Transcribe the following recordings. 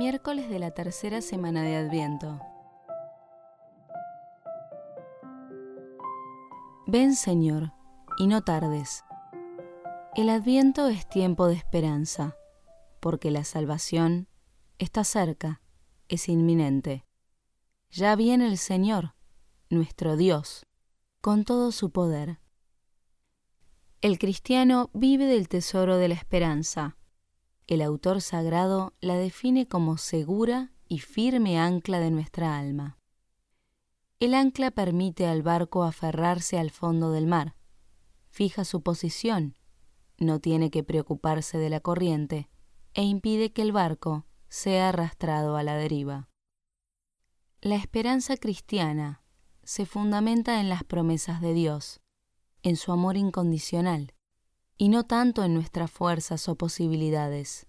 Miércoles de la tercera semana de Adviento. Ven Señor, y no tardes. El Adviento es tiempo de esperanza, porque la salvación está cerca, es inminente. Ya viene el Señor, nuestro Dios, con todo su poder. El cristiano vive del tesoro de la esperanza el autor sagrado la define como segura y firme ancla de nuestra alma. El ancla permite al barco aferrarse al fondo del mar, fija su posición, no tiene que preocuparse de la corriente e impide que el barco sea arrastrado a la deriva. La esperanza cristiana se fundamenta en las promesas de Dios, en su amor incondicional, y no tanto en nuestras fuerzas o posibilidades.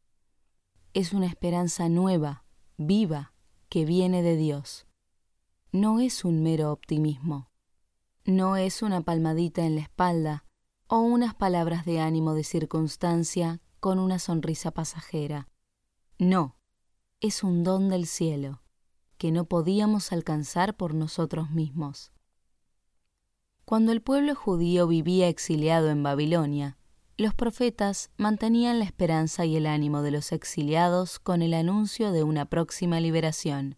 Es una esperanza nueva, viva, que viene de Dios. No es un mero optimismo. No es una palmadita en la espalda o unas palabras de ánimo de circunstancia con una sonrisa pasajera. No, es un don del cielo que no podíamos alcanzar por nosotros mismos. Cuando el pueblo judío vivía exiliado en Babilonia, los profetas mantenían la esperanza y el ánimo de los exiliados con el anuncio de una próxima liberación.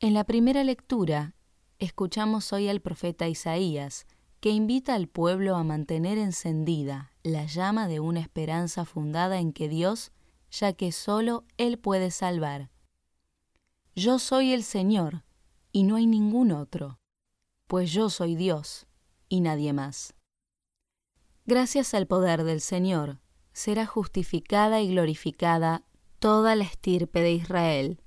En la primera lectura, escuchamos hoy al profeta Isaías, que invita al pueblo a mantener encendida la llama de una esperanza fundada en que Dios, ya que solo Él puede salvar. Yo soy el Señor, y no hay ningún otro, pues yo soy Dios, y nadie más. Gracias al poder del Señor, será justificada y glorificada toda la estirpe de Israel.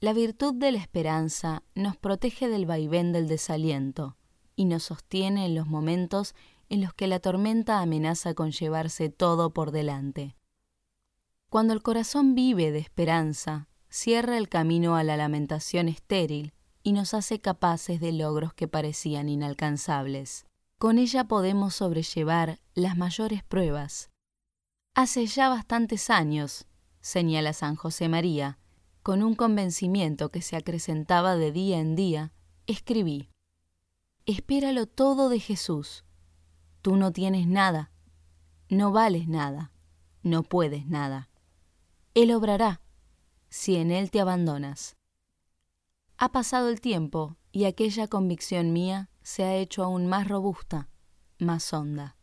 La virtud de la esperanza nos protege del vaivén del desaliento y nos sostiene en los momentos en los que la tormenta amenaza con llevarse todo por delante. Cuando el corazón vive de esperanza, cierra el camino a la lamentación estéril y nos hace capaces de logros que parecían inalcanzables. Con ella podemos sobrellevar las mayores pruebas. Hace ya bastantes años, señala San José María, con un convencimiento que se acrecentaba de día en día, escribí, Espéralo todo de Jesús. Tú no tienes nada, no vales nada, no puedes nada. Él obrará, si en Él te abandonas. Ha pasado el tiempo y aquella convicción mía se ha hecho aún más robusta, más honda.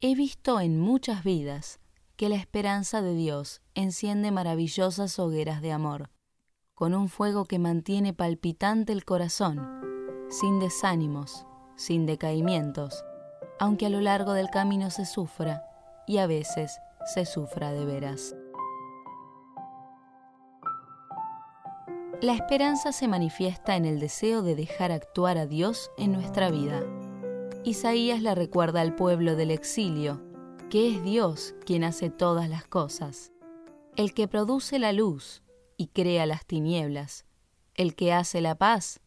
He visto en muchas vidas que la esperanza de Dios enciende maravillosas hogueras de amor, con un fuego que mantiene palpitante el corazón, sin desánimos, sin decaimientos, aunque a lo largo del camino se sufra y a veces se sufra de veras. La esperanza se manifiesta en el deseo de dejar actuar a Dios en nuestra vida. Isaías la recuerda al pueblo del exilio, que es Dios quien hace todas las cosas, el que produce la luz y crea las tinieblas, el que hace la paz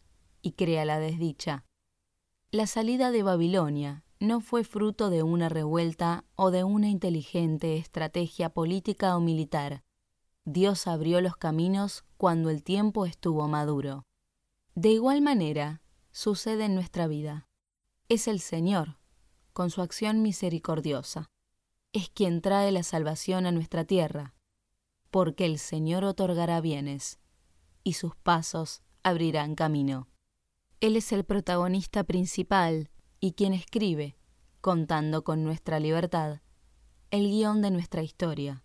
y crea la desdicha. La salida de Babilonia no fue fruto de una revuelta o de una inteligente estrategia política o militar, Dios abrió los caminos cuando el tiempo estuvo maduro. De igual manera, sucede en nuestra vida. Es el Señor, con su acción misericordiosa. Es quien trae la salvación a nuestra tierra, porque el Señor otorgará bienes, y sus pasos abrirán camino. Él es el protagonista principal y quien escribe, contando con nuestra libertad, el guion de nuestra historia.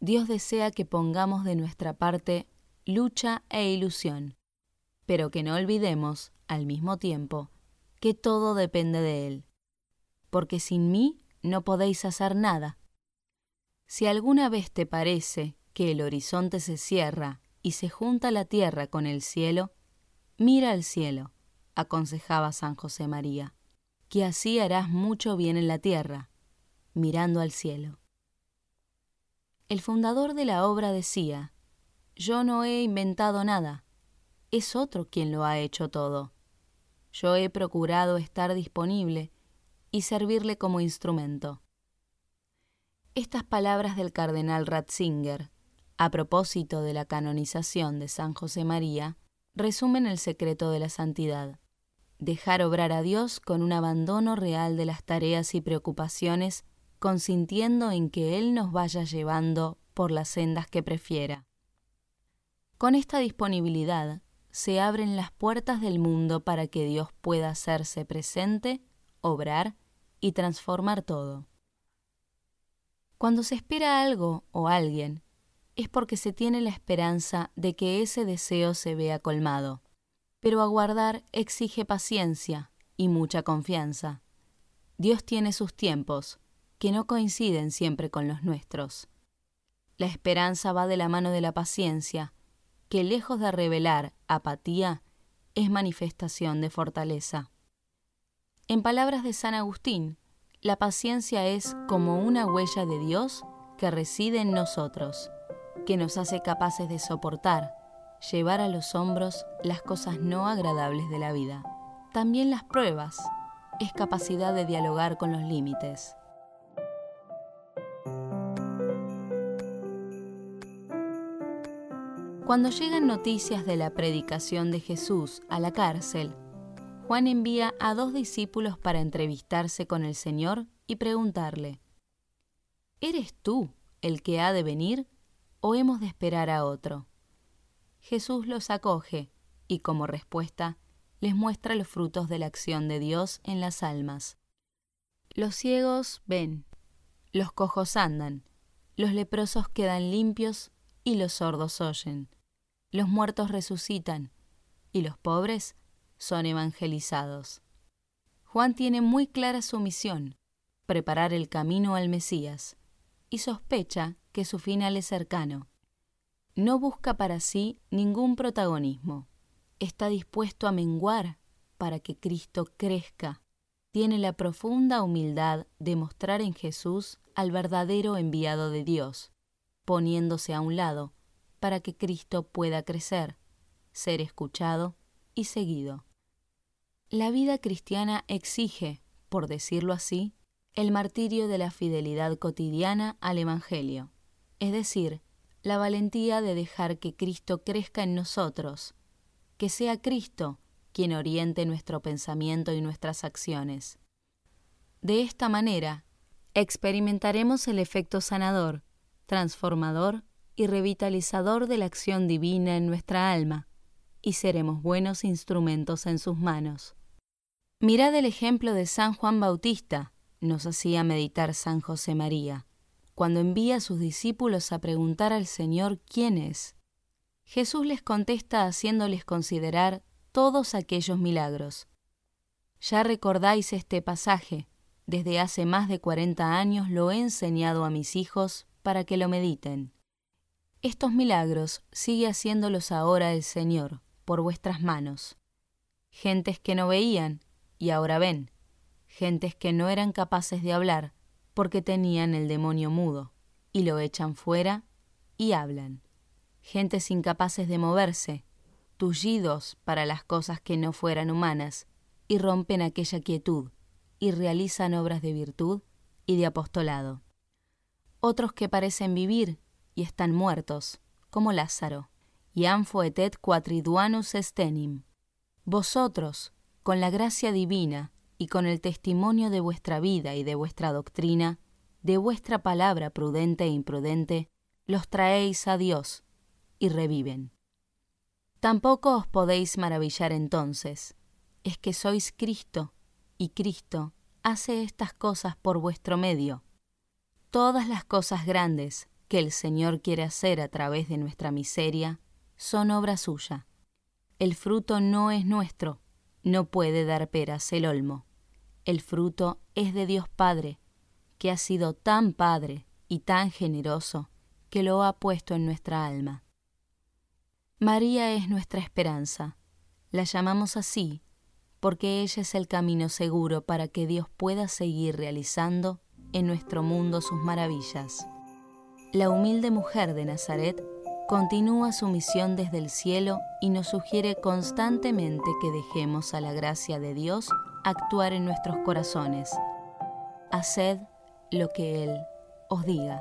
Dios desea que pongamos de nuestra parte lucha e ilusión, pero que no olvidemos, al mismo tiempo, que todo depende de Él, porque sin mí no podéis hacer nada. Si alguna vez te parece que el horizonte se cierra y se junta la tierra con el cielo, mira al cielo, aconsejaba San José María, que así harás mucho bien en la tierra, mirando al cielo. El fundador de la obra decía, Yo no he inventado nada, es otro quien lo ha hecho todo. Yo he procurado estar disponible y servirle como instrumento. Estas palabras del cardenal Ratzinger a propósito de la canonización de San José María, resumen el secreto de la santidad. Dejar obrar a Dios con un abandono real de las tareas y preocupaciones, consintiendo en que Él nos vaya llevando por las sendas que prefiera. Con esta disponibilidad se abren las puertas del mundo para que Dios pueda hacerse presente, obrar y transformar todo. Cuando se espera algo o alguien, es porque se tiene la esperanza de que ese deseo se vea colmado. Pero aguardar exige paciencia y mucha confianza. Dios tiene sus tiempos, que no coinciden siempre con los nuestros. La esperanza va de la mano de la paciencia, que lejos de revelar apatía, es manifestación de fortaleza. En palabras de San Agustín, la paciencia es como una huella de Dios que reside en nosotros, que nos hace capaces de soportar, llevar a los hombros las cosas no agradables de la vida. También las pruebas es capacidad de dialogar con los límites. Cuando llegan noticias de la predicación de Jesús a la cárcel, Juan envía a dos discípulos para entrevistarse con el Señor y preguntarle, ¿Eres tú el que ha de venir o hemos de esperar a otro? Jesús los acoge y como respuesta les muestra los frutos de la acción de Dios en las almas. Los ciegos ven, los cojos andan, los leprosos quedan limpios y los sordos oyen los muertos resucitan y los pobres son evangelizados. Juan tiene muy clara su misión, preparar el camino al Mesías, y sospecha que su final es cercano. No busca para sí ningún protagonismo. Está dispuesto a menguar para que Cristo crezca. Tiene la profunda humildad de mostrar en Jesús al verdadero enviado de Dios, poniéndose a un lado para que Cristo pueda crecer, ser escuchado y seguido. La vida cristiana exige, por decirlo así, el martirio de la fidelidad cotidiana al Evangelio, es decir, la valentía de dejar que Cristo crezca en nosotros, que sea Cristo quien oriente nuestro pensamiento y nuestras acciones. De esta manera, experimentaremos el efecto sanador, transformador y revitalizador de la acción divina en nuestra alma, y seremos buenos instrumentos en sus manos. Mirad el ejemplo de San Juan Bautista, nos hacía meditar San José María, cuando envía a sus discípulos a preguntar al Señor quién es. Jesús les contesta haciéndoles considerar todos aquellos milagros. Ya recordáis este pasaje, desde hace más de cuarenta años lo he enseñado a mis hijos para que lo mediten. Estos milagros sigue haciéndolos ahora el Señor, por vuestras manos. Gentes que no veían y ahora ven, gentes que no eran capaces de hablar porque tenían el demonio mudo, y lo echan fuera y hablan. Gentes incapaces de moverse, tullidos para las cosas que no fueran humanas, y rompen aquella quietud, y realizan obras de virtud y de apostolado. Otros que parecen vivir y están muertos, como Lázaro. Iam foetet quatriduanus estenim. Vosotros, con la gracia divina y con el testimonio de vuestra vida y de vuestra doctrina, de vuestra palabra prudente e imprudente, los traéis a Dios y reviven. Tampoco os podéis maravillar entonces, es que sois Cristo, y Cristo hace estas cosas por vuestro medio. Todas las cosas grandes que el Señor quiere hacer a través de nuestra miseria son obra suya. El fruto no es nuestro, no puede dar peras el olmo. El fruto es de Dios Padre, que ha sido tan Padre y tan generoso que lo ha puesto en nuestra alma. María es nuestra esperanza. La llamamos así porque ella es el camino seguro para que Dios pueda seguir realizando en nuestro mundo sus maravillas la humilde mujer de Nazaret continúa su misión desde el cielo y nos sugiere constantemente que dejemos a la gracia de Dios actuar en nuestros corazones. Haced lo que Él os diga.